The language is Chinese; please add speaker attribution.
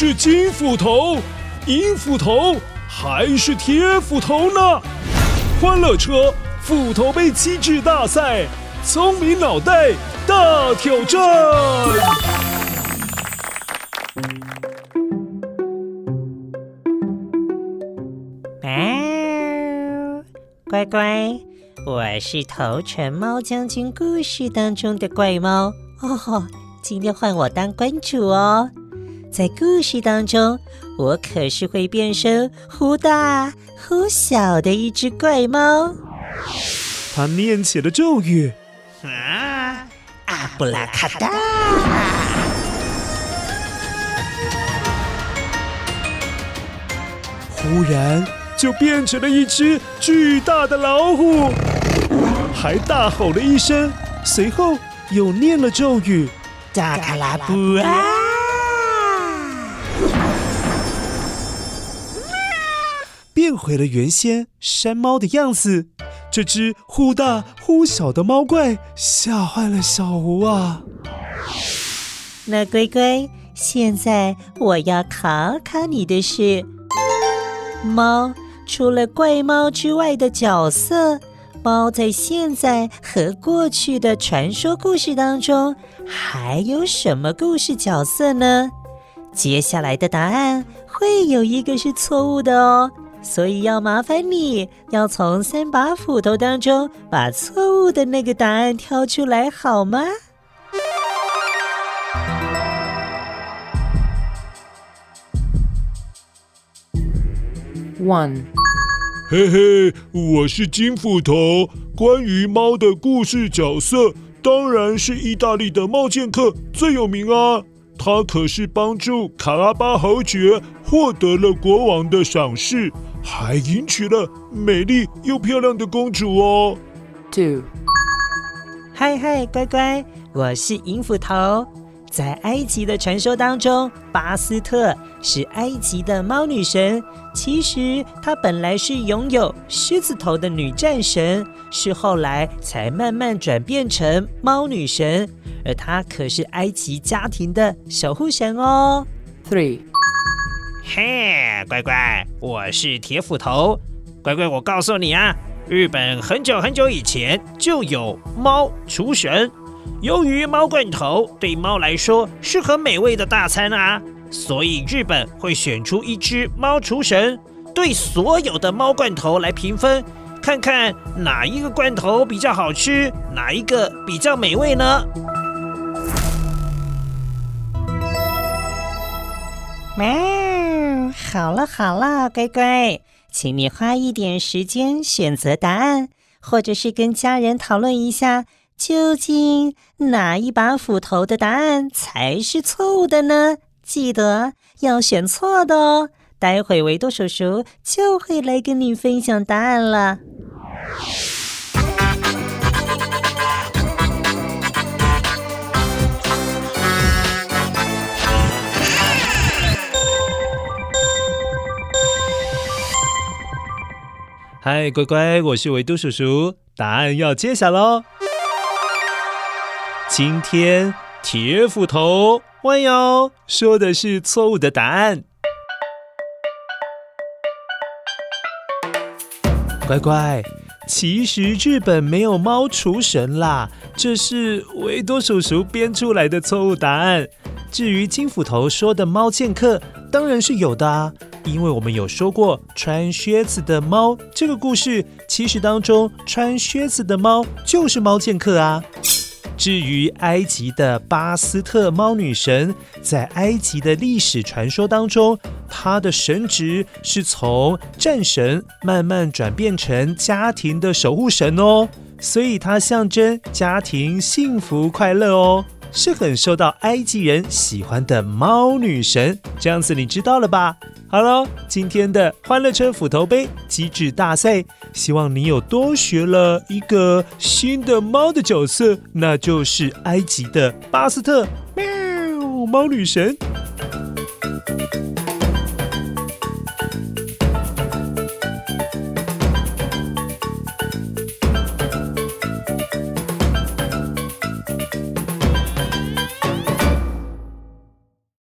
Speaker 1: 是金斧头、银斧头还是铁斧头呢？欢乐车斧头杯机智大赛，聪明脑袋大挑战。
Speaker 2: 乖乖，我是头城猫将军故事当中的怪猫哦。今天换我当关主哦。在故事当中，我可是会变身忽大忽小的一只怪猫。
Speaker 1: 他念起了咒语：
Speaker 2: 啊，阿布拉卡达！
Speaker 1: 忽然。就变成了一只巨大的老虎，还大吼了一声，随后又念了咒语：“
Speaker 2: 扎卡拉布啊！”
Speaker 1: 变回了原先山猫的样子。这只忽大忽小的猫怪吓坏了小吴啊！
Speaker 2: 那乖乖，现在我要考考你的是猫。除了怪猫之外的角色，猫在现在和过去的传说故事当中还有什么故事角色呢？接下来的答案会有一个是错误的哦，所以要麻烦你要从三把斧头当中把错误的那个答案挑出来，好吗
Speaker 3: ？One。
Speaker 1: 嘿嘿，我是金斧头。关于猫的故事角色，当然是意大利的猫剑客最有名啊！他可是帮助卡拉巴侯爵获得了国王的赏识，还迎娶了美丽又漂亮的公主哦。
Speaker 3: Two，
Speaker 2: 嗨嗨，乖乖，我是银斧头。在埃及的传说当中，巴斯特是埃及的猫女神。其实她本来是拥有狮子头的女战神，是后来才慢慢转变成猫女神。而她可是埃及家庭的守护神哦。
Speaker 3: Three，
Speaker 4: 嘿，乖乖，我是铁斧头。乖乖，我告诉你啊，日本很久很久以前就有猫厨神。由于猫罐头对猫来说是很美味的大餐啊，所以日本会选出一只猫厨神，对所有的猫罐头来评分，看看哪一个罐头比较好吃，哪一个比较美味呢？
Speaker 2: 喵，好了好了，乖乖，请你花一点时间选择答案，或者是跟家人讨论一下。究竟哪一把斧头的答案才是错误的呢？记得要选错的哦。待会维多叔叔就会来跟你分享答案了。
Speaker 1: 嗨，乖乖，我是维多叔叔，答案要揭晓喽。今天铁斧头弯腰说的是错误的答案。乖乖，其实日本没有猫厨神啦，这是维多叔叔编出来的错误答案。至于金斧头说的猫剑客，当然是有的啊，因为我们有说过穿靴子的猫这个故事，其实当中穿靴子的猫就是猫剑客啊。至于埃及的巴斯特猫女神，在埃及的历史传说当中，她的神职是从战神慢慢转变成家庭的守护神哦，所以它象征家庭幸福快乐哦，是很受到埃及人喜欢的猫女神。这样子你知道了吧？好了，今天的欢乐车斧头杯机智大赛，希望你有多学了一个新的猫的角色，那就是埃及的巴斯特，喵，猫女神。